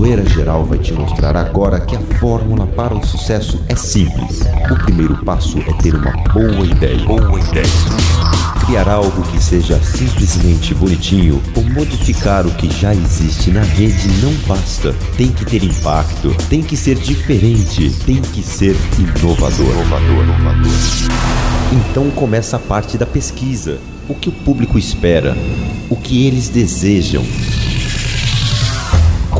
Zoeira Geral vai te mostrar agora que a fórmula para o sucesso é simples. O primeiro passo é ter uma boa ideia. Boa ideia. Criar algo que seja simplesmente bonitinho ou modificar o que já existe na rede não basta. Tem que ter impacto, tem que ser diferente, tem que ser inovador. Inovador, inovador. Então começa a parte da pesquisa. O que o público espera? O que eles desejam?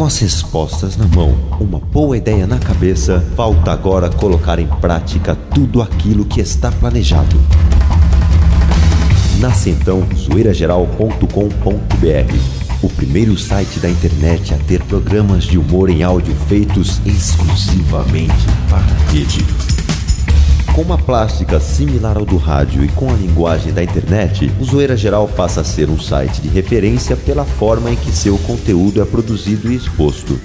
Com as respostas na mão, uma boa ideia na cabeça, falta agora colocar em prática tudo aquilo que está planejado. Nasce então zoeirageral.com.br, o primeiro site da internet a ter programas de humor em áudio feitos exclusivamente para a rede. Com uma plástica similar ao do rádio e com a linguagem da internet, o Zoeira Geral passa a ser um site de referência pela forma em que seu conteúdo é produzido e exposto.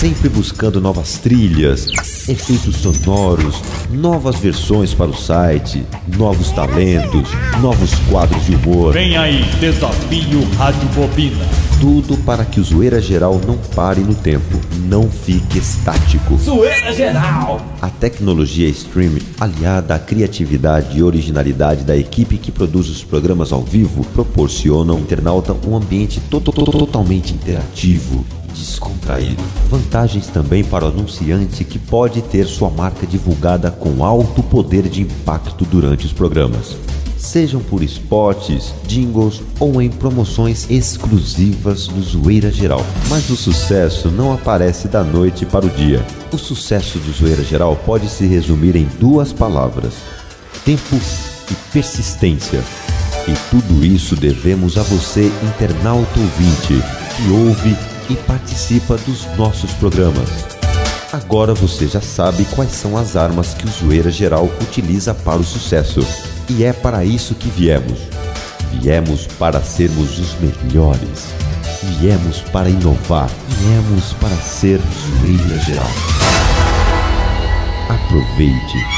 Sempre buscando novas trilhas, efeitos sonoros, novas versões para o site, novos talentos, novos quadros de humor. Vem aí, Desafio Rádio Bobina. Tudo para que o Zoeira Geral não pare no tempo, não fique estático. Zoeira Geral! A tecnologia stream, aliada à criatividade e originalidade da equipe que produz os programas ao vivo, proporciona ao internauta um ambiente to to to totalmente interativo, descontraído. Vantagens também para o anunciante que pode ter sua marca divulgada com alto poder de impacto durante os programas. Sejam por spots, jingles ou em promoções exclusivas do Zoeira Geral. Mas o sucesso não aparece da noite para o dia. O sucesso do Zoeira Geral pode se resumir em duas palavras: tempo e persistência. E tudo isso devemos a você, internauta ouvinte, que ouve e participa dos nossos programas. Agora você já sabe quais são as armas que o Zoeira Geral utiliza para o sucesso. E é para isso que viemos. Viemos para sermos os melhores. Viemos para inovar. Viemos para ser Zoeira Geral. Aproveite.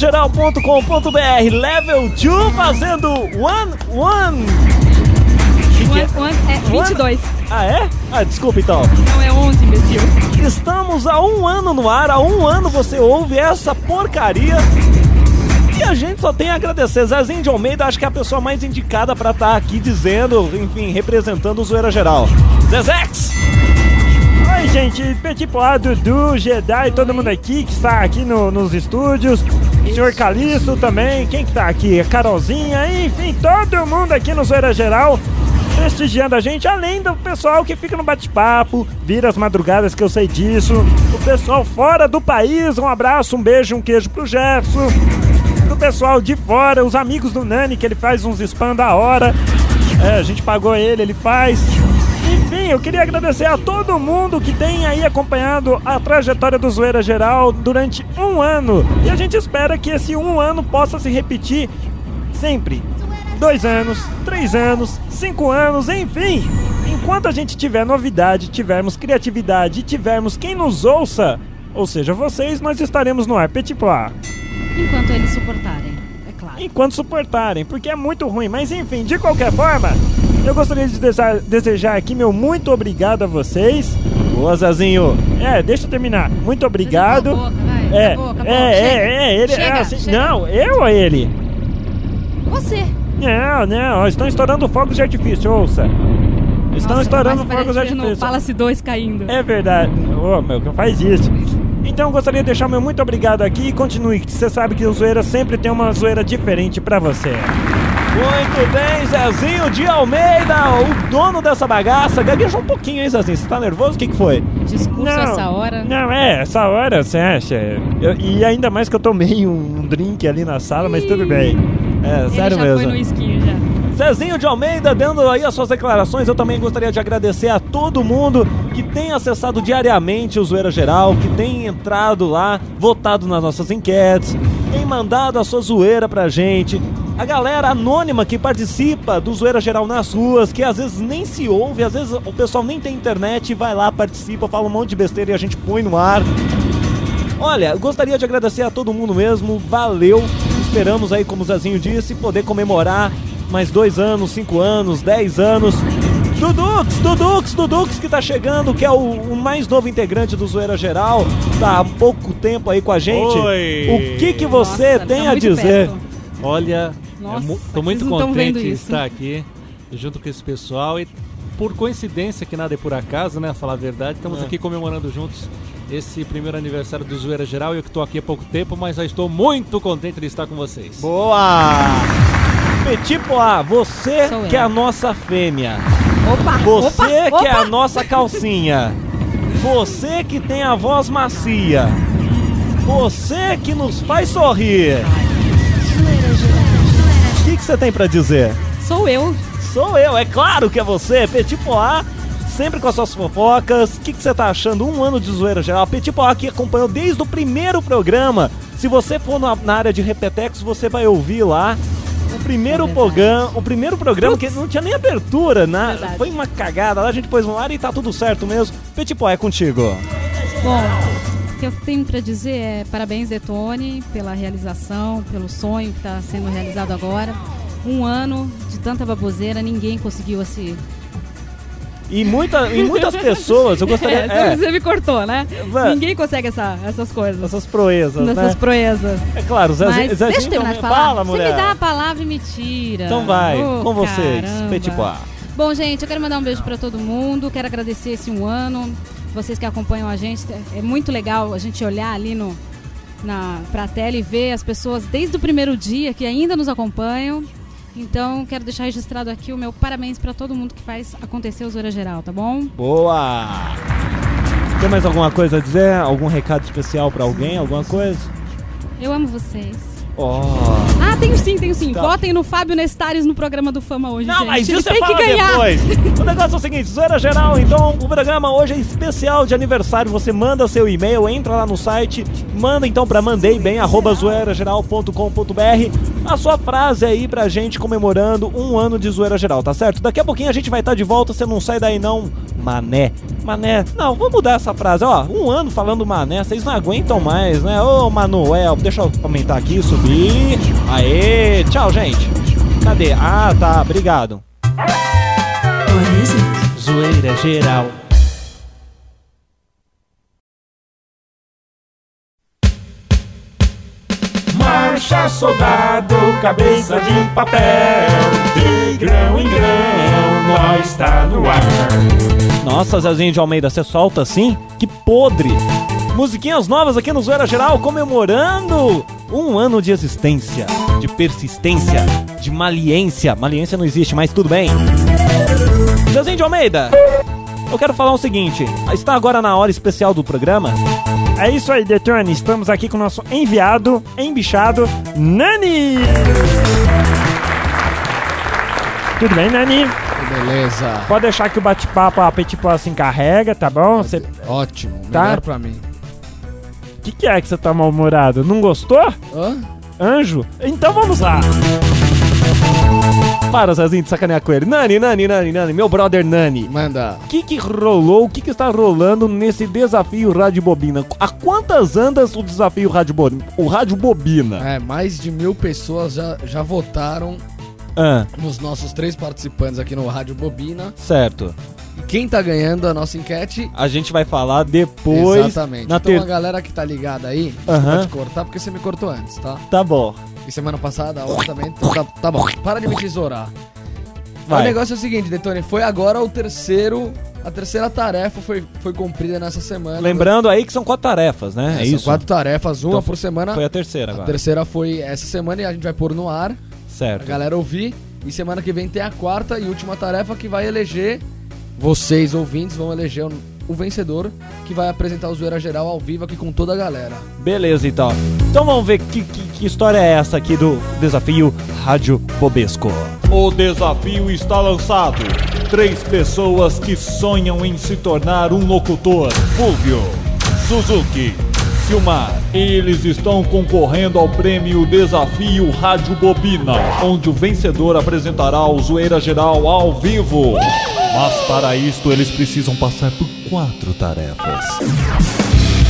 Zoeirageral.com.br Level 2 fazendo One One. É? One, one, é 22. Ah, é? Ah, desculpa então. Não é 11, imbecil. Estamos há um ano no ar, há um ano você ouve essa porcaria. E a gente só tem a agradecer. Zezinho de Almeida, acho que é a pessoa mais indicada pra estar aqui dizendo, enfim, representando o Zoeira Geral. Zezex! Oi, gente, Petit Poá, Dudu, Jedi, todo mundo aqui que está aqui no- nos estúdios. Senhor Calixto também, quem que tá aqui? A Carolzinha, enfim, todo mundo aqui no Zoeira Geral prestigiando a gente, além do pessoal que fica no bate-papo, vira as madrugadas que eu sei disso. O pessoal fora do país, um abraço, um beijo, um queijo pro Jefferson. Pro pessoal de fora, os amigos do Nani, que ele faz uns spam da hora. É, a gente pagou ele, ele faz. Enfim, eu queria agradecer a todo mundo que tem aí acompanhado a trajetória do Zoeira Geral durante um ano. E a gente espera que esse um ano possa se repetir sempre. Dois anos, três anos, cinco anos, enfim. Enquanto a gente tiver novidade, tivermos criatividade e tivermos quem nos ouça, ou seja, vocês, nós estaremos no ar. Petit. Enquanto eles suportarem. Enquanto suportarem, porque é muito ruim. Mas enfim, de qualquer forma, eu gostaria de desejar, aqui meu muito obrigado a vocês. Boa, Zazinho. É, deixa eu terminar. Muito obrigado. Boca, vai. É, é, é, é, ele é Chega, assim. chega. Não, eu ou ele? Você. Não, não, estão estourando fogos de artifício, ouça. Estão Nossa, estourando fogos de artifício. Palace 2 caindo. É verdade. Ô, meu, que faz isso. Então eu gostaria de deixar meu muito obrigado aqui e continue, que você sabe que o Zoeira sempre tem uma zoeira diferente pra você. Muito bem, Zezinho de Almeida, o dono dessa bagaça. Gaguejou um pouquinho, hein, Zezinho? Você tá nervoso? O que, que foi? Discurso essa hora. Não, é, essa hora você acha. Eu- e ainda mais que eu tomei um drink ali na sala, mas tudo bem. É, Ele sério já mesmo. foi no esquinho Zezinho de Almeida dando aí as suas declarações. Eu também gostaria de agradecer a todo mundo que tem acessado diariamente o Zoeira Geral, que tem entrado lá, votado nas nossas enquetes, tem mandado a sua zoeira pra gente. A galera anônima que participa do Zoeira Geral nas ruas, que às vezes nem se ouve, às vezes o pessoal nem tem internet, vai lá, participa, fala um monte de besteira e a gente põe no ar. Olha, gostaria de agradecer a todo mundo mesmo, valeu. Esperamos aí, como o Zezinho disse, poder comemorar mais dois anos, cinco anos, dez anos. Dudux, Dudux, Dudux que tá chegando, que é o, o, mais novo integrante do Zoeira Geral, tá há pouco tempo aí com a gente. Oi. O que que você Nossa, tem tá a muito dizer? perto. Olha, Nossa, é mu- tô muito contente de estar aqui junto com esse pessoal e por coincidência que nada é por acaso, né? Falar a verdade, estamos É. aqui comemorando juntos esse primeiro aniversário do Zoeira Geral. Eu que tô aqui há pouco tempo, mas já estou muito contente de estar com vocês. Boa! Petit Poá, você Sou eu. que é a nossa fêmea. Opa! Você opa, que é opa. a nossa calcinha. Você que tem a voz macia. Você que nos faz sorrir. O que que você tem pra dizer? Sou eu. Sou eu, é claro que é você, Petit Poá, sempre com as suas fofocas. O que, que você tá achando? Um ano de zoeira geral. Petit Poá que acompanhou desde o primeiro programa. Se você for na, na área de Repetex, você vai ouvir lá. Primeiro programa, o primeiro programa que não tinha nem abertura, né? Verdade. Foi uma cagada. Lá a gente pôs no ar e tá tudo certo mesmo. Petit Poá, é contigo. Bom, o que eu tenho pra dizer é parabéns, Detone, pela realização, pelo sonho que está sendo realizado agora. Um ano de tanta baboseira, ninguém conseguiu esse. E, muita, e muitas pessoas, eu gostaria. É, é, Você me cortou, né? Vai. Ninguém consegue essa- essas coisas. essas proezas, Nessas né? proezas. É claro, Zezinho, Mas Zezinho deixa eu terminar de falar. Fala, Você mulher. me dá a palavra e me tira. Então vai, Ô, com vocês, caramba. Petit Poá. Bom, gente, eu quero mandar um beijo pra todo mundo. Quero agradecer esse um ano. Vocês que acompanham a gente. É muito legal a gente olhar ali no, na, pra tela e ver as pessoas desde o primeiro dia que ainda nos acompanham. Então, quero deixar registrado aqui o meu parabéns pra todo mundo que faz acontecer o Zoeira Geral, tá bom? Boa! Tem mais alguma coisa a dizer? Algum recado especial pra alguém? Alguma coisa? Eu amo vocês. Oh. Ah, tenho sim, tenho sim. Tá. Votem no Fábio Nestares no programa do Fama hoje, Não, gente. mas Ele isso você tem que ganhar. depois. O negócio é o seguinte, zoeira geral, então o programa hoje é especial de aniversário. Você manda seu e-mail, entra lá no site, manda então pra mandeibem, arroba zoeirageral.com.br a sua frase aí pra gente comemorando um ano de zoeira geral, tá certo? Daqui a pouquinho a gente vai estar de volta, você não sai daí não, mané. Mané, não, vou mudar essa frase, ó, um ano falando mané, vocês não aguentam mais, né? Ô Manuel, deixa eu aumentar aqui, subir. Aê, tchau, gente. Cadê? Ah, tá, obrigado. Zoeira geral. Marcha, soldado, cabeça de papel. De grão em grão, nós tá no ar. Nossa, Zezinho de Almeida, você solta assim? Que podre! Musiquinhas novas aqui no Zoeira Geral comemorando um ano de existência, de persistência, de maliência. Maliência não existe, mas tudo bem. Zezinho de Almeida, eu quero falar o seguinte: está agora na hora especial do programa. É isso aí, Detone. Estamos aqui com o nosso enviado, embichado, Nani! Tudo bem, Nani? Beleza. Pode deixar que o bate-papo, a Petit Pois se encarrega, tá bom? Você... Ótimo. Tá. Melhor pra mim. O que, que é que você tá mal-humorado? Não gostou? Hã? Anjo? Então vamos lá. Para, Zezinho, de sacanear com ele. Nani, Nani, Nani, Nani, meu brother Nani. Manda. O que, que rolou, o que, que está rolando nesse desafio Rádio Bobina? A quantas andas o desafio Rádio Bobina? O Rádio Bobina. É, mais de mil pessoas já, já votaram Ah, nos nossos três participantes aqui no Rádio Bobina. certo. E quem tá ganhando a nossa enquete? A gente vai falar depois. Exatamente. Na então ter... a galera que tá ligada aí, Aham. pode cortar porque você me cortou antes, tá? Tá bom. E semana passada, a também. Então tá, tá bom. Para de me tesourar. Vai. O negócio é o seguinte, Detone, foi agora o terceiro. A terceira tarefa foi, foi cumprida nessa semana. Lembrando aí que são quatro tarefas, né? É, são isso. quatro tarefas, uma Então por semana. Foi a terceira A agora. terceira foi essa semana e a gente vai pôr no ar, a Certo. galera ouvir. E semana que vem tem a quarta e última tarefa que vai eleger, vocês ouvintes vão eleger o, o vencedor que vai apresentar o Zoeira Geral ao vivo aqui com toda a galera. Beleza, então. Então vamos ver que, que, que história é essa aqui do desafio Rádio Bobesco. O desafio está lançado. Três pessoas que sonham em se tornar um locutor. Fulvio, Suzuki, Silmar. Eles estão concorrendo ao prêmio Desafio Rádio Bobina, onde o vencedor apresentará o Zoeira Geral ao vivo. Mas para isto eles precisam passar por quatro tarefas.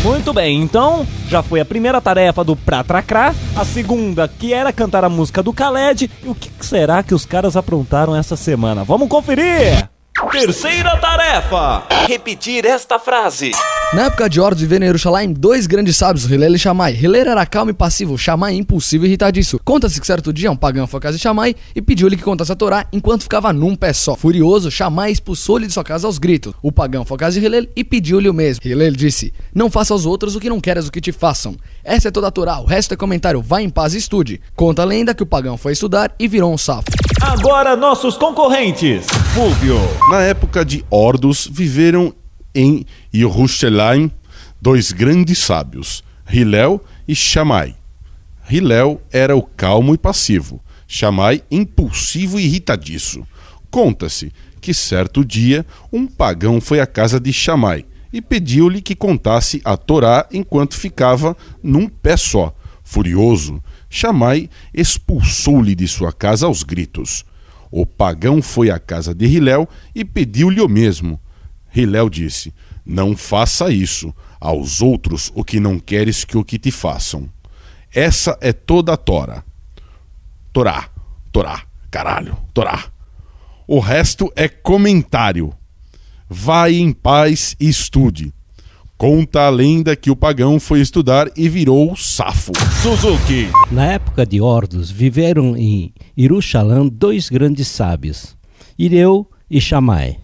Muito bem, então já foi a primeira tarefa do Pratracrá, a segunda que era cantar a música do Khaled, e o que será que os caras aprontaram essa semana? Vamos conferir! Terceira tarefa: repetir esta frase. Na época de Horus viveram em Jerusalém dois grandes sábios, Hillel e Shammai. Hillel era calmo e passivo, Shammai impulsivo e irritadiço. Conta-se que certo dia um pagão foi à casa de Shammai e pediu-lhe que contasse a Torá enquanto ficava num pé só. Furioso, Shammai expulsou-lhe de sua casa aos gritos. O pagão foi à casa de Hillel e pediu-lhe o mesmo. Hillel disse, não faça aos outros o que não queres o que te façam. Essa é toda a Torá, o resto é comentário, vá em paz e estude. Conta a lenda que o pagão foi estudar e virou um safo. Agora nossos concorrentes. Fulvio, Na época de Ordus, viveram em Yerushalayim dois grandes sábios, Hillel e Shammai. Hillel era o calmo e passivo, Shammai impulsivo e irritadiço. Conta-se que certo dia um pagão foi à casa de Shammai e pediu-lhe que contasse a Torá enquanto ficava num pé só. Furioso, Shammai expulsou-lhe de sua casa aos gritos. O pagão foi à casa de Hillel e pediu-lhe o mesmo. Hillel disse: Não faça isso aos outros o que não queres que o que te façam. Essa é toda a Tora. Torá, Torá, caralho, Torá. O resto é comentário. Vai em paz e estude. Conta a lenda que o pagão foi estudar e virou safo. Suzuki, Na época de Ordus, viveram em Jerusalém dois grandes sábios, Ireu e Shammai.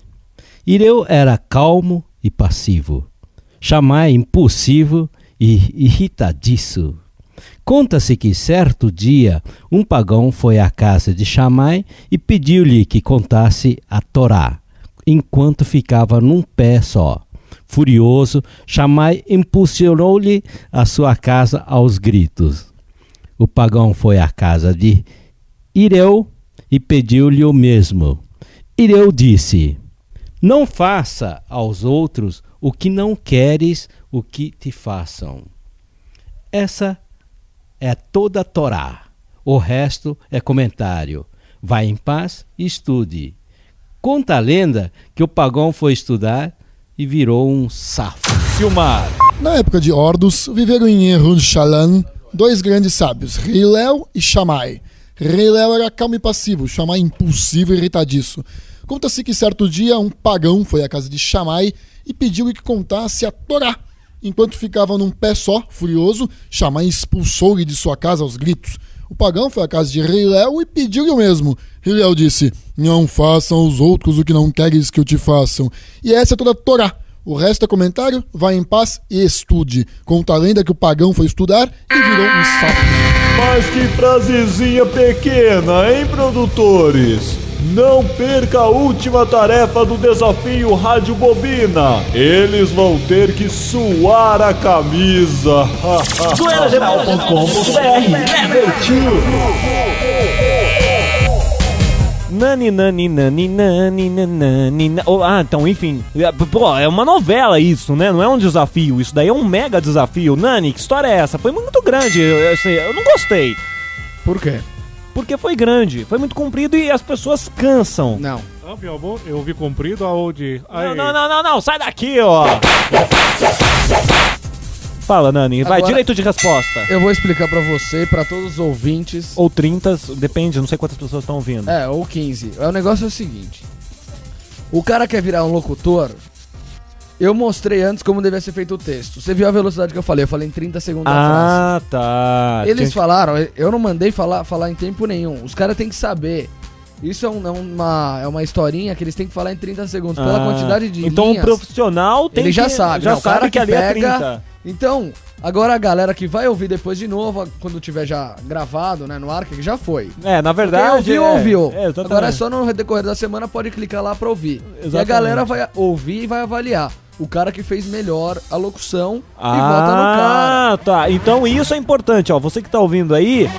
Ireu era calmo e passivo, Shammai impulsivo e irritadiço. Conta-se que certo dia um pagão foi à casa de Shammai e pediu-lhe que contasse a Torá, enquanto ficava num pé só. Furioso, Shammai impulsionou-lhe a sua casa aos gritos. O pagão foi à casa de Ireu e pediu-lhe o mesmo. Ireu disse: Não faça aos outros o que não queres o que te façam. Essa é toda a Torá. O resto é comentário. Vá em paz e estude. Conta a lenda que o pagão foi estudar e virou um safo. Silmar, Na época de Ordus, viveram em Yerushalayim dois grandes sábios, Hillel e Shammai. Hillel era calmo e passivo, Shammai impulsivo e irritadiço. Conta-se que certo dia um pagão foi à casa de Shammai e pediu-lhe que contasse a Torá. Enquanto ficava num pé só, furioso, Shammai expulsou-lhe de sua casa aos gritos. O pagão foi à casa de Hillel e pediu-lhe o mesmo. Hillel disse: Não façam aos outros o que não queres que eu te façam. E essa é toda a Torá. O resto é comentário, vá em paz e estude. Conta a lenda que o pagão foi estudar e virou um sapo. mas que frasezinha pequena, hein, produtores? Não perca a última tarefa do desafio Rádio Bobina. Eles vão ter que suar a camisa. Nani, nani, nani, nani, nani, na- Oh, Ah, então, enfim. É, Pô, é uma novela isso, né? Não é um desafio. Isso daí é um mega desafio. Nani, que história é essa? Foi muito grande. Eu, assim, eu não gostei. Por quê? Porque foi grande, foi muito comprido e as pessoas cansam. Não. Ah, meu amor, eu vi comprido aonde? Não, não, não, não, não, sai daqui, ó. Fala, Nani, vai, Agora- direito de resposta. Eu vou explicar pra você e pra todos os ouvintes. Ou 30, depende, não sei quantas pessoas estão ouvindo. É, ou 15. O negócio é o seguinte: o cara quer virar um locutor. Eu mostrei antes como devia ser feito o texto. Você viu a velocidade que eu falei? Eu falei em 30 segundos Ah, tá. Eles falaram, eu não mandei falar, falar em tempo nenhum. Os caras têm que saber. Isso é, um- é uma, é uma historinha que eles têm que falar em 30 segundos. Pela ah, quantidade de Então linhas. o profissional tem Ele que... já sabe, já não, o cara sabe que, que ali é pega- 30. Então, agora a galera que vai ouvir depois de novo, quando tiver já gravado, né, no ar, que já foi. É, na Quem verdade... ouviu, é, ouviu. é, exatamente. Agora é só no decorrer da semana pode clicar lá pra ouvir. E a Exatamente. galera vai ouvir e vai avaliar. O cara que fez melhor a locução e vota no cara. Ah, tá. Então isso é importante, ó. Você que tá ouvindo aí.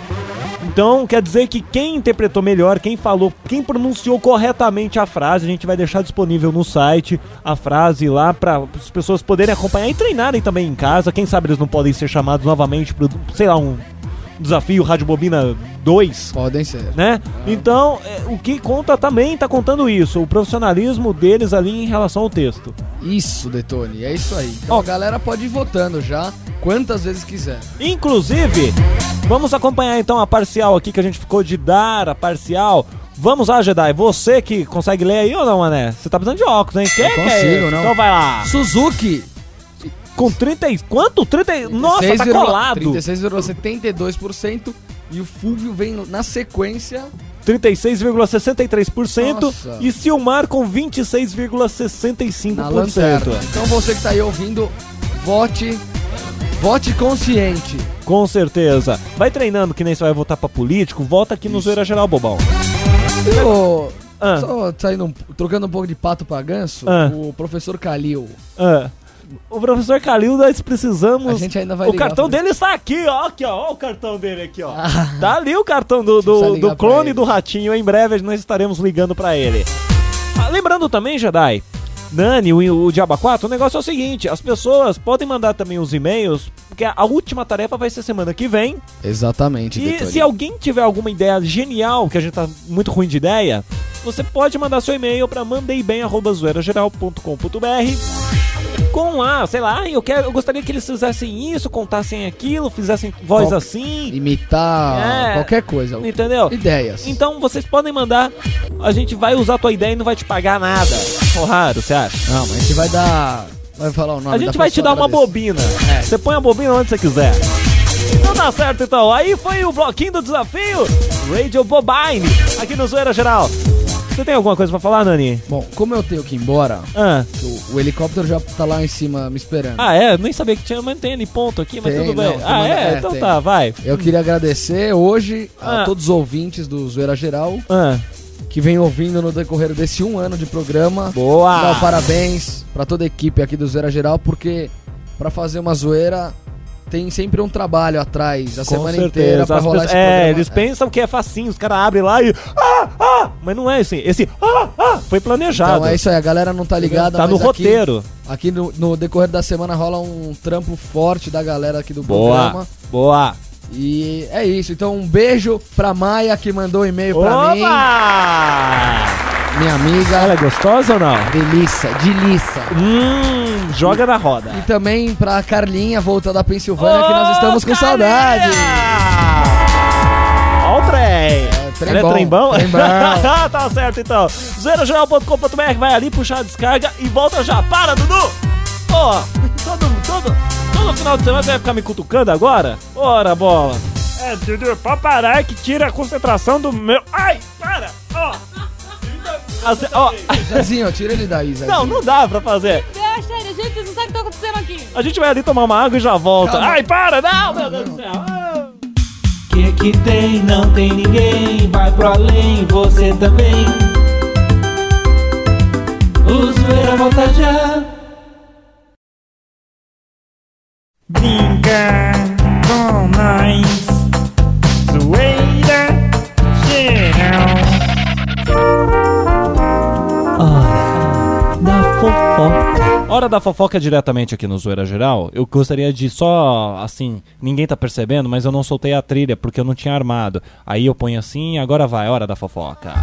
Então quer dizer que quem interpretou melhor, quem falou, quem pronunciou corretamente a frase, a gente vai deixar disponível no site a frase lá para as pessoas poderem acompanhar e treinarem também em casa. Quem sabe eles não podem ser chamados novamente para, sei lá, um desafio Rádio Bobina 2 Podem ser. né? Então, é, o que conta também tá contando isso, o profissionalismo deles ali em relação ao texto. Isso, Detone, é isso aí. Então a galera pode ir votando já, quantas vezes quiser. Inclusive, vamos acompanhar então a parcial aqui que a gente ficou de dar a parcial. Vamos lá, Jedi. Você que consegue ler aí ou não, Mané? Você tá precisando de óculos, hein? Quem Eu que é consigo, não. Então vai lá. Suzuki, Com 30 e... Quanto? 30 e... Nossa, tá 6,- colado. 36,72% e o Fulvio vem na sequência 36,63% Nossa. e Silmar com na 26,65%. lanterna. Então você que tá aí ouvindo, vote, vote consciente. Com certeza. Vai treinando que nem você vai votar pra político, volta aqui no Zoeira Geral Bobão. Eu, Ah. Só saindo, trocando um pouco de pato pra ganso, Ah. o professor Calil. Ah. O professor Calil, nós precisamos. A gente ainda vai o cartão dele está aqui, ó. Aqui, ó. Ó o cartão dele aqui, ó. Ah. Tá ali o cartão do, do, do clone do ratinho. Em breve nós estaremos ligando pra ele. Ah, lembrando também, Jedi. Nani, o, o Diaba 4, o negócio é o seguinte: as pessoas podem mandar também os e-mails, porque a última tarefa vai ser semana que vem. Exatamente, E Detone. se alguém tiver alguma ideia genial, que a gente tá muito ruim de ideia, você pode mandar seu e-mail para mandeibem@zoeirageral.com.br com lá, sei lá, "Ah, eu quero, eu gostaria que eles fizessem isso, contassem aquilo, fizessem voz Qual- assim, Imitar É. qualquer coisa. entendeu? Ideias. Então vocês podem mandar, a gente vai usar a tua ideia e não vai te pagar nada. Raro, você acha? Não, mas a gente vai dar. Vai falar o nome A gente vai te dar uma agradecer. bobina. É. Você põe a bobina onde você quiser. Então tá certo, então. Aí foi o bloquinho do desafio Radio Bobine, aqui no Zoeira Geral. Você tem alguma coisa pra falar, Nani? Bom, como eu tenho que ir embora, Ah, o, o helicóptero já tá lá em cima me esperando. ah é? Nem sabia que tinha, mas tem ali ponto aqui, mas Tem, tudo bem. não, ah, é? é, Então tem. tá, vai. Eu queria agradecer hoje a Ah. todos os ouvintes do Zoeira Geral Ah, que vem ouvindo no decorrer desse um ano de programa. boa! Dar parabéns pra toda a equipe aqui do Zoeira Geral, porque pra fazer uma zoeira tem sempre um trabalho atrás, a Com semana certeza. inteira pra As rolar pessoas- esse é, programa. eles pensam que é facinho, os caras abrem lá e. Ah, ah! Mas não é assim. Esse ah, ah, foi planejado. Então é isso aí, a galera não tá ligada, tá no aqui- roteiro. Aqui no, no decorrer da semana rola um trampo forte da galera aqui do Boa, programa. boa. E é isso. Então um beijo pra Maia que mandou um e-mail pra mim, Opa! minha amiga. Ela é gostosa ou não? Delícia, delícia. Hum, joga na roda. E também pra Carlinha, volta da Pensilvânia, que nós estamos com saudade. Ó o trem. trem Ela bom, é trembão? trem bom. tá certo então. Zerojornal.com.br, vai ali puxar a descarga e volta já. Para, Dudu! Ó, todo, todo, todo final de semana você vai ficar me cutucando agora? Ora, bola. É, Dudu, pode parar que tira a concentração do meu. Ai, para! Ó! Ó, Zezinho, tira ele daí, Zezinho. não, não dá pra fazer. Deus, sério, gente, vocês não sabem o que tá acontecendo aqui. A gente vai ali tomar uma água e já volta. Calma. Ai, para! Não, meu Deus do céu. Ah. Que que tem? Não tem ninguém. Vai pro além, você também. O zoeira volta já. Brinca com nós. Zoeira geral. da fofoca. Hora da fofoca diretamente aqui no Zoeira Geral. Eu gostaria de só, assim, ninguém tá percebendo, mas eu não soltei a trilha porque eu não tinha armado. Aí eu ponho assim, agora vai, hora da fofoca.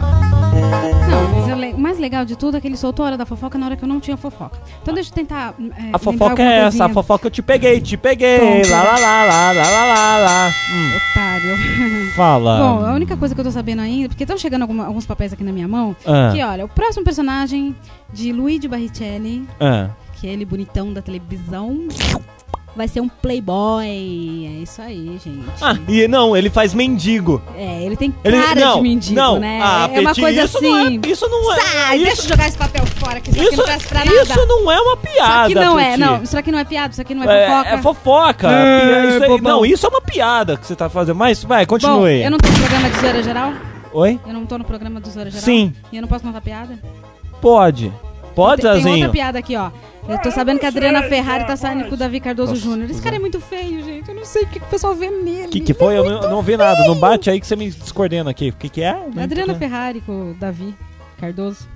Mais legal de tudo é que ele soltou a hora da fofoca na hora que eu não tinha fofoca. Então deixa eu tentar. é, A fofoca é essa, a fofoca eu te peguei, te peguei. Lá, lá, lá, lá, lá, lá, lá, lá. Hum, Otário. fala. Bom, a única coisa que eu tô sabendo ainda, porque estão chegando alguma- alguns papéis aqui na minha mão, Ah. que olha, o próximo personagem de Luigi Barrichelli, Ah, que é ele bonitão da televisão, vai ser um playboy. É isso aí, gente. Ah, e não, ele faz mendigo. É, ele tem Ele, cara não, de mendigo, não. né? Ah, é uma coisa isso assim. Não é, isso não é. Sai, isso, deixa eu jogar esse papel fora, que isso, aqui isso, não presta pra nada. isso não é uma piada. Isso aqui não é, não. Isso aqui não é piada, isso aqui não é fofoca. É, é fofoca. É, isso aí- bobão. não, isso é uma piada que você tá fazendo. Mas vai, Bom, continue. eu não tô no programa de zoeira geral? Oi? Eu não tô no programa do zoeira geral? Sim. E eu não posso contar piada? Pode. Pode, tem, tem Zezinho? outra piada aqui, ó. Eu tô sabendo que a Adriana Ferrari tá saindo com o Davi Cardoso Júnior. Esse cara é muito feio, gente. Eu não sei o que, que o pessoal vê nele. O que, que foi? Eu não, não vi nada. Não bate aí que você me descoordena aqui. O que, que é? A Adriana Ferrari com o Davi Cardoso.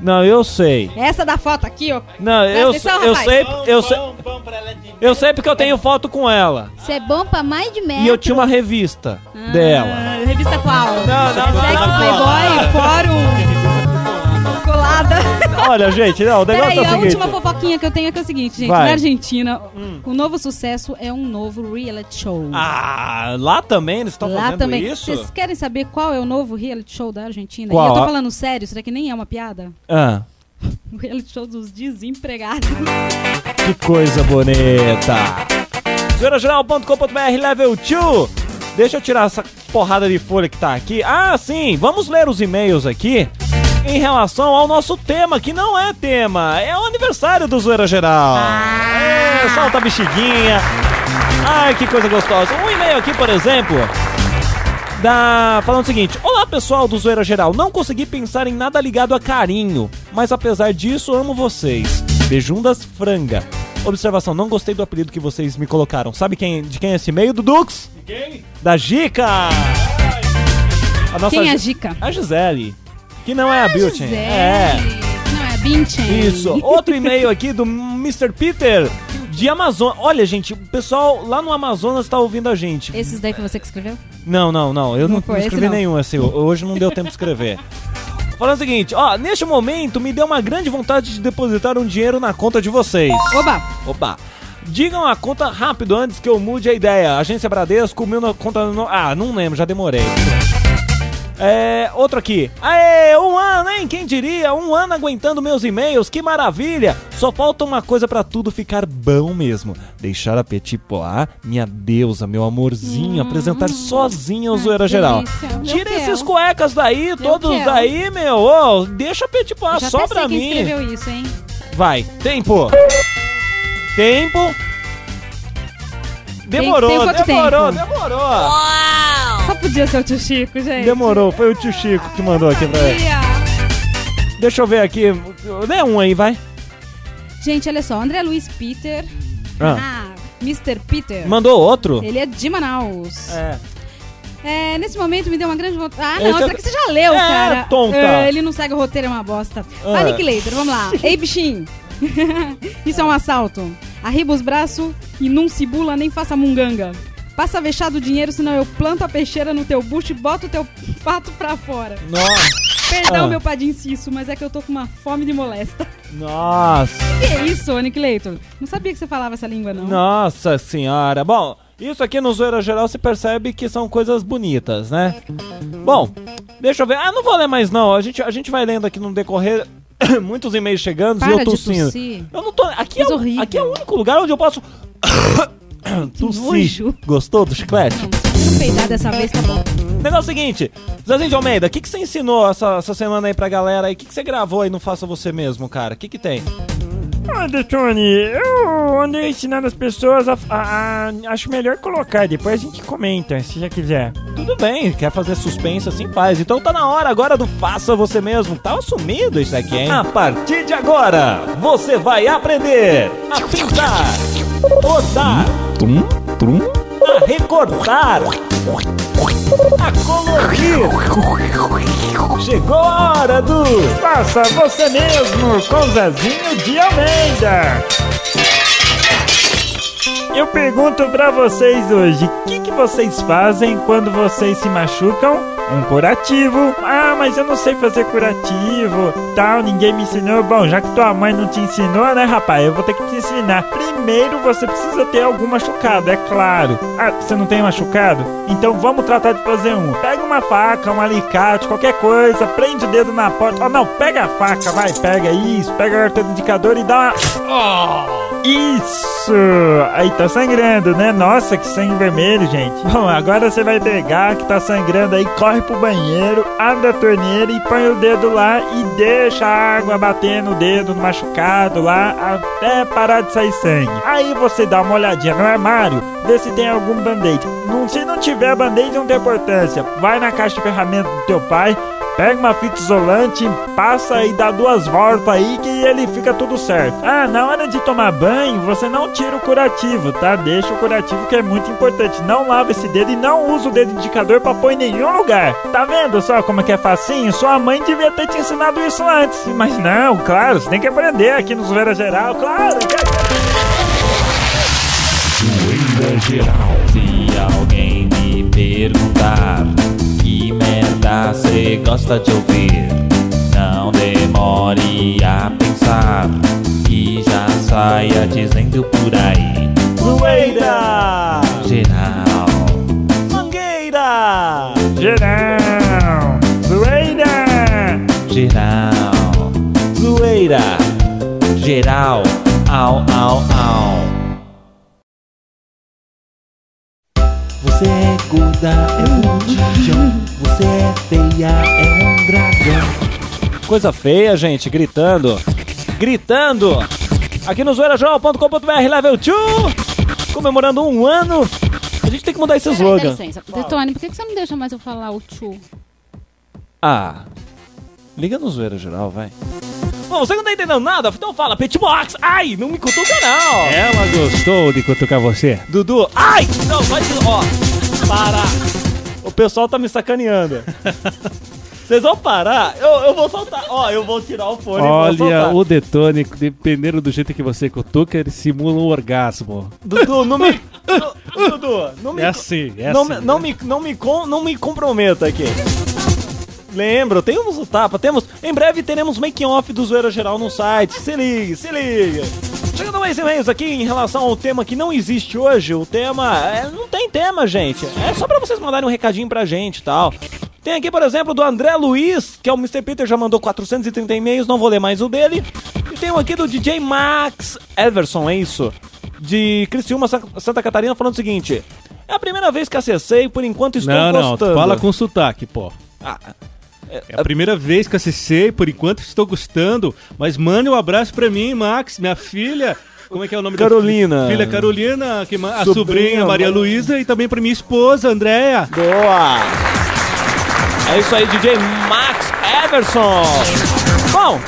Não, eu sei. Essa da foto aqui, ó. Não, eu, atenção, eu sei. Eu sei. Eu sei porque eu tenho foto com ela. Você é bom pra mais de metro. E eu tinha uma revista dela. Ah, revista qual? Não, não, não, Sexo, não, Playboy, Fórum, Colada. Olha, gente, não, o negócio Peraí, é o a seguinte. última fofoquinha que eu tenho aqui é o seguinte, gente. Vai. Na Argentina, o novo sucesso é um novo reality show. Ah, lá também eles estão fazendo também. isso? Vocês querem saber qual é o novo reality show da Argentina? Qual? E eu tô falando sério, isso daqui nem é uma piada. Ah, O reality show dos desempregados. que coisa bonita. Zoeirageral.com.br Level 2. Deixa eu tirar essa porrada de folha que tá aqui. Ah, sim, vamos ler os e-mails aqui em relação ao nosso tema, que não é tema, é o aniversário do Zoeira Geral. É, solta a bexiguinha. Ai, que coisa gostosa. Um e-mail aqui, por exemplo, da falando o seguinte: Olá pessoal do Zoeira Geral, não consegui pensar em nada ligado a carinho, mas apesar disso amo vocês. Beijundas franga. Observação, não gostei do apelido que vocês me colocaram. Sabe quem, de quem é esse e-mail, Dudux? De quem? Da Gica! A nossa Quem é a Gi- Gica? A Gisele. Que não é a Bilchen. Gisele. É. Não, é Binchen. Isso. Outro e-mail aqui do Mr. Peter de Amazonas. Olha, gente, o pessoal lá no Amazonas tá ouvindo a gente. Esses daí foi você que escreveu? Não, não, não. Eu não, Não não escrevi não. nenhum assim. Hoje não deu tempo de escrever. Falando o seguinte, ó, neste momento me deu uma grande vontade de depositar um dinheiro na conta de vocês. Oba! Opa! Digam a conta rápido antes que eu mude a ideia. Agência Bradesco, meu na conta. No... Ah, não lembro, já demorei. É, outro aqui. Aê, um ano, hein? Quem diria? Um ano aguentando meus e-mails, que maravilha! Só falta uma coisa pra tudo ficar bom mesmo. Deixar a Petit minha deusa, meu amorzinho, apresentar sozinha o Zoeira Geral. Tira quero. esses cuecas daí, todos quero. daí, meu. Ô, deixa a Petit só pra mim. escreveu isso, hein? Vai, tempo. Tempo. Demorou, demorou, tempo? demorou. Só podia ser o tio Chico, gente. Demorou, foi o tio Chico que mandou aqui pra. Deixa eu ver aqui. Dê um aí, vai. Gente, olha só, André Luiz Peter. Ah. Ah, Mr. Peter. Mandou outro? Ele é de Manaus. É. É, nesse momento me deu uma grande vontade. Ah, não, Esse é- aqui você já leu, É, cara. tonta. É, ele não segue o roteiro, é uma bosta. Ah. Aniquilator, vamos lá. Ei, bichinho. isso é um assalto. Arriba os braços e não se bula nem faça munganga. Passa vexado o dinheiro, senão eu planto a peixeira no teu bucho e boto o teu pato pra fora. Nossa. Perdão, Ah. meu padinciço, mas é que eu tô com uma fome de molesta. Nossa. Que é isso, Aniquilator? Não sabia que você falava essa língua, não. Nossa senhora. Bom, isso aqui no Zoeira Geral se percebe que são coisas bonitas, né? Bom, deixa eu ver. Ah, não vou ler mais não. A gente, a gente vai lendo aqui no decorrer. Muitos e-mails chegando e Para eu de tossindo. tossir. Eu não tô. Aqui é, o, aqui é o único lugar onde eu posso. tossir. Gostou do chiclete? Vou peidar dessa vez, tá bom. Negócio é o seguinte, Zezinho de Almeida, o que, que você ensinou essa, essa semana aí pra galera aí? O que, que você gravou aí no Faça Você Mesmo, cara? O que, que tem? Olha, Tony, eu andei ensinando as pessoas a, a- a- Acho melhor colocar, depois a gente comenta, se já quiser. Tudo bem, quer fazer suspense assim faz. Então tá na hora agora do Faça Você Mesmo. Tava sumido isso aqui, hein? A partir de agora, você vai aprender a pintar, rodar, Tum, tum. a recortar, a colorir. Chegou a hora do... Faça você mesmo com Zezinho de Almeida. Eu pergunto pra vocês hoje, o que, que vocês fazem quando vocês se machucam? Um curativo. Ah, mas eu não sei fazer curativo, tal, ninguém me ensinou. Bom, já que tua mãe não te ensinou, né, rapaz? Eu vou ter que te ensinar. Primeiro você precisa ter algum machucado, é claro. Ah, você não tem machucado? Então vamos tratar de fazer um. Pega uma faca, um alicate, qualquer coisa, prende o dedo na porta. Oh, não, pega a faca, vai, pega isso, pega o indicador e dá uma. Isso! Aí tá sangrando, né? Nossa, que sangue vermelho, gente. Bom, agora você vai pegar que tá sangrando aí, corre pro banheiro, abre a torneira e põe o dedo lá e deixa a água bater no dedo, no machucado lá, até parar de sair sangue. Aí você dá uma olhadinha no armário, vê se tem algum band-aid. Se não tiver band-aid, não tem importância. Vai na caixa de ferramentas do teu pai, Pega uma fita isolante, passa e dá duas voltas aí que ele fica tudo certo. Ah, na hora de tomar banho, você não tira o curativo, tá? Deixa o curativo que é muito importante. Não lava esse dedo e não usa o dedo indicador pra pôr em nenhum lugar. Tá vendo só como é que é facinho? Sua mãe devia ter te ensinado isso antes. Mas não, claro, você tem que aprender aqui no Zoeira Geral, claro. Zoeira geral. Se alguém me perguntar merda cê gosta de ouvir, não demore a pensar e já saia dizendo por aí. Zoeira! Geral. Mangueira! Geral. Zoeira. Geral. Zoeira! Geral. Au, au, au. Você é gorda, é botijão. Você é feia, é um dragão. Coisa feia, gente, gritando. Gritando! Aqui no zoeirajornal.com.br Level 2! Comemorando um ano. A gente tem que mudar esse Peraí, dá slogan. licença. Detone, por que que você não deixa mais eu falar o tchu? Ah, liga no Zoeira Geral, vai. Bom, você não tá entendendo nada? Então fala, Petbox! Ai, não me cutuca não! Ela gostou de cutucar você. Dudu, ai! Não, vai. Ó, para! O pessoal tá me sacaneando. Vocês vão parar? Eu, eu vou soltar. Ó, eu vou tirar o fone Olha, o Detone, dependendo do jeito que você cutuca, ele simula um orgasmo. Dudu, não me... Du- Dudu, não me... É assim, é não, assim. me- não, me, não, me não me comprometa aqui. Lembro, temos o tapa, temos. Em breve teremos making off do Zoeira Geral no site. Se liga, se liga. Chegando mais e-mails aqui em relação ao tema que não existe hoje. O tema. é, não tem tema, gente. É só pra vocês mandarem um recadinho pra gente e tal. Tem aqui, por exemplo, do André Luiz, que é o Mr. Peter, já mandou 430 e-mails, não vou ler mais o dele. E tem um aqui do DJ Max Everson, é isso? De Criciúma, Sa- Santa Catarina, falando o seguinte: É a primeira vez que acessei, por enquanto estou não, não, gostando. tu fala com sotaque, pô. Ah, É a primeira vez que acessei, por enquanto estou gostando. Mas mande um abraço pra mim, Max, minha filha. Como é que é o nome Carolina. da filha? Filha Carolina, que a Sobrinha, sobrinha Maria Luísa e também pra minha esposa, Andréia. Boa! É isso aí, DJ Max Everson. Bom,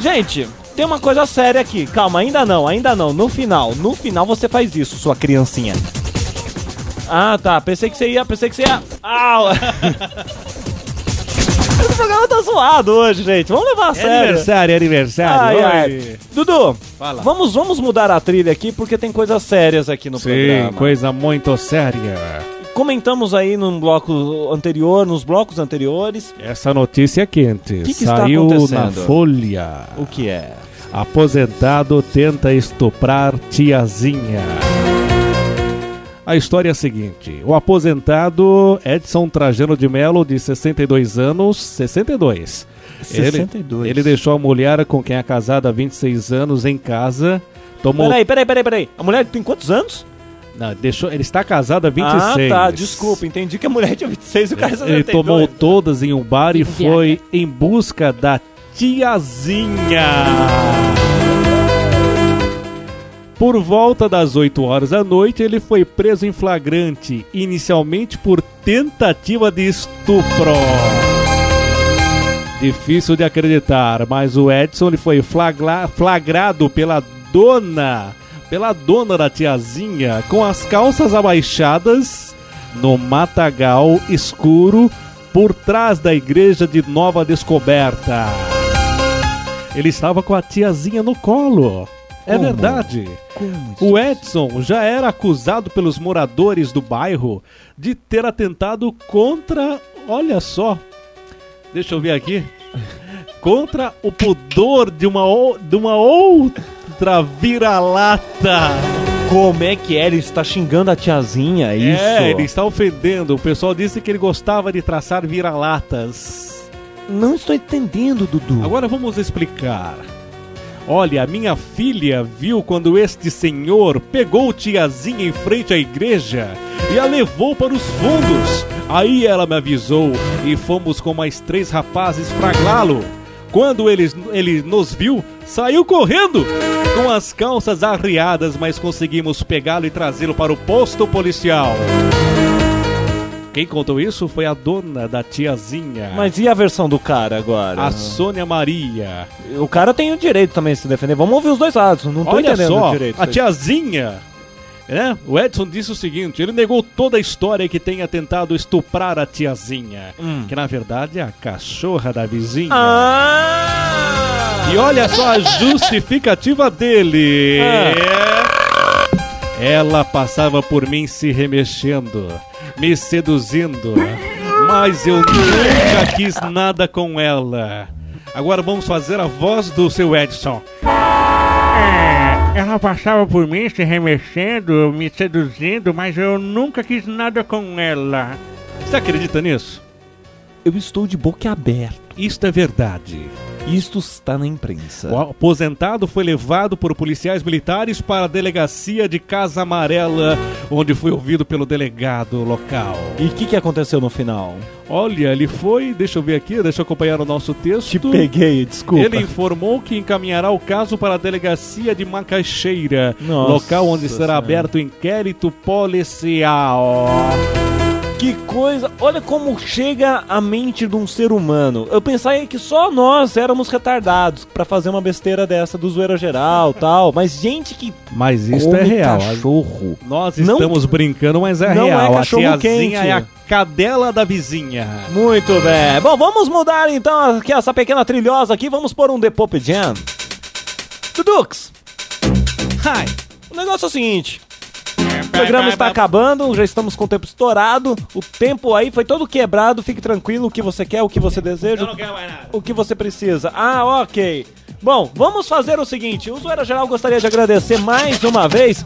gente, tem uma coisa séria aqui. Calma, ainda não, ainda não. No final, no final você faz isso, sua criancinha. Ah, tá. Pensei que você ia, pensei que você ia. Au! Esse programa tá zoado hoje, gente. Vamos levar a É sério. aniversário, é aniversário. Ai, ai. Dudu, Fala. vamos, vamos mudar a trilha aqui porque tem coisas sérias aqui no Sim, programa. coisa muito séria. Comentamos aí num bloco anterior, nos blocos anteriores. Essa notícia é quente. que está Saiu na acontecendo? Folha. O que é? Aposentado tenta estuprar tiazinha. A história é a seguinte: o aposentado Edson Trajano de Melo, de 62 anos, 62. 62. Ele, ele deixou a mulher com quem é casada há 26 anos em casa. Tomou. Peraí, peraí, peraí, peraí. A mulher tem quantos anos? Não, deixou, ele está casado há 26. Ah, tá, desculpa. Entendi que a mulher tinha 26 e o cara Ele 62. tomou todas em um bar e foi em busca da tiazinha. Por volta das 8 horas da noite, ele foi preso em flagrante, inicialmente por tentativa de estupro. Difícil de acreditar, mas o Edson ele foi flagla- flagrado pela dona, pela dona da tiazinha, com as calças abaixadas no matagal escuro por trás da igreja de Nova Descoberta. Ele estava com a tiazinha no colo. É Como? verdade. Como O Edson já era acusado pelos moradores do bairro de ter atentado contra. Olha só. Deixa eu ver aqui. Contra o pudor de uma, o- de uma outra vira-lata. Como é que é? Ele está xingando a tiazinha, é isso? É, ele está ofendendo. O pessoal disse que ele gostava de traçar vira-latas. Não estou entendendo, Dudu. Agora vamos explicar. Olha, minha filha viu quando este senhor pegou tiazinha em frente à igreja e a levou para os fundos. Aí ela me avisou e fomos com mais três rapazes flagrá-lo. Quando ele, ele nos viu, saiu correndo com as calças arriadas, mas conseguimos pegá-lo e trazê-lo para o posto policial. Quem contou isso foi a dona da tiazinha. Mas e a versão do cara agora? A Sônia Maria. O cara tem o direito também de se defender. Vamos ouvir os dois lados. Não tô Olha entendendo só, direito. a tiazinha. Né? O Edson disse o seguinte: ele negou toda a história que tenha tentado estuprar a tiazinha. Hum. Que na verdade é a cachorra da vizinha. Ah! E olha só a justificativa dele. Ela passava por mim se remexendo, me seduzindo, mas eu nunca quis nada com ela. Agora vamos fazer a voz do seu Edson. É, ela passava por mim se remexendo, me seduzindo, mas eu nunca quis nada com ela. Você acredita nisso? Eu estou de boca aberta. Isto é verdade. Isto está na imprensa. O aposentado foi levado por policiais militares para a delegacia de Casa Amarela, onde foi ouvido pelo delegado local. E o que, que aconteceu no final? Olha, ele foi, deixa eu ver aqui, deixa eu acompanhar o nosso texto. Te peguei, desculpa. Ele informou que encaminhará o caso para a delegacia de Macaxeira, Nossa local onde será Senhora. aberto o inquérito policial. Que coisa! Olha como chega a mente de um ser humano. Eu pensava que só nós éramos retardados pra fazer uma besteira dessa do zoeira geral tal. Mas gente que Mas isso é real. cachorro. Nós Não- estamos brincando, mas é Não é real. a cachorro tiazinha quente. é a cadela da vizinha. Muito bem. Bom, vamos mudar então aqui essa pequena trilhosa aqui. Vamos pôr um The Pop Jam. Dudux! Hi! O negócio é o seguinte. O programa está acabando, já estamos com o tempo estourado. O tempo aí foi todo quebrado. Fique tranquilo. O que você quer, o que você deseja. quero mais nada. o que você precisa. Ah, ok. Bom, vamos fazer o seguinte: o Zoeira Geral gostaria de agradecer mais uma vez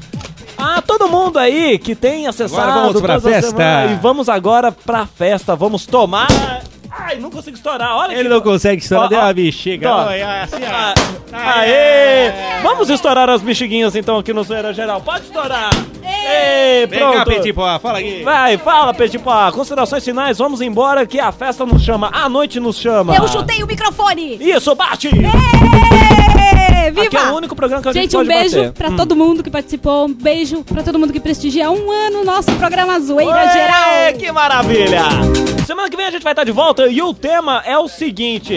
a todo mundo aí que tem acessado. Agora vamos pra festa. E vamos agora pra festa. Vamos tomar. Ai, não consigo estourar. Olha Ele que- não consegue estourar, deu uma bexiga. Ó. Olha, assim, ó. Aê! Vamos estourar as bexiguinhas então aqui no Zoeira Geral. Pode estourar. Ei, Vem pronto. cá, Petit Poá, fala aqui. Vai, fala, Petit Poá. Considerações finais, vamos embora que a festa nos chama, a noite nos chama. Eu chutei o microfone! Isso, bate! Ê, programa que a gente, Gente, um pode beijo bater. pra Hum. todo mundo que participou, um beijo pra todo mundo que prestigia um ano nosso programa Zoeira Ê, Geral. Que maravilha! Semana que vem a gente vai estar de volta e o tema é o seguinte: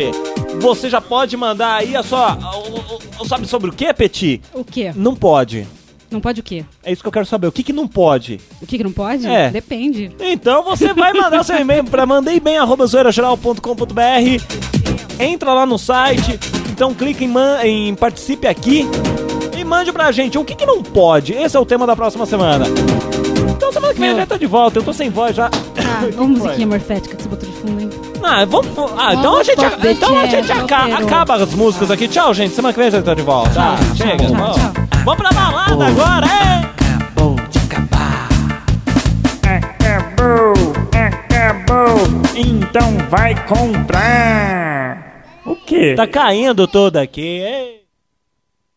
você já pode mandar aí a sua. o- o- Sabe sobre o que, Petit? O quê? Não pode. Não pode o quê? É isso que eu quero saber. O que, que não pode? O que que não pode? É. Depende. Então você vai mandar seu e-mail para mandeibem.zoeirageral.com.br. Entra lá no site, então clica em, man- em participe aqui e mande pra gente o que, que não pode. Esse é o tema da próxima semana. Então semana que vem a gente tá de volta. Eu tô sem voz já. Ah, uma musiquinha morfética que você botou de fundo, hein? Ah, vamos. Ah, então a gente, Vamos, então a gente aca- acaba as músicas aqui. Tchau, gente. Semana que vem a gente tá de volta. Tá, chega. tchau, vamos. tchau. Vamos pra balada agora, é? Acabou, acabou. Então vai comprar. O quê? Tá caindo tudo aqui. Ei.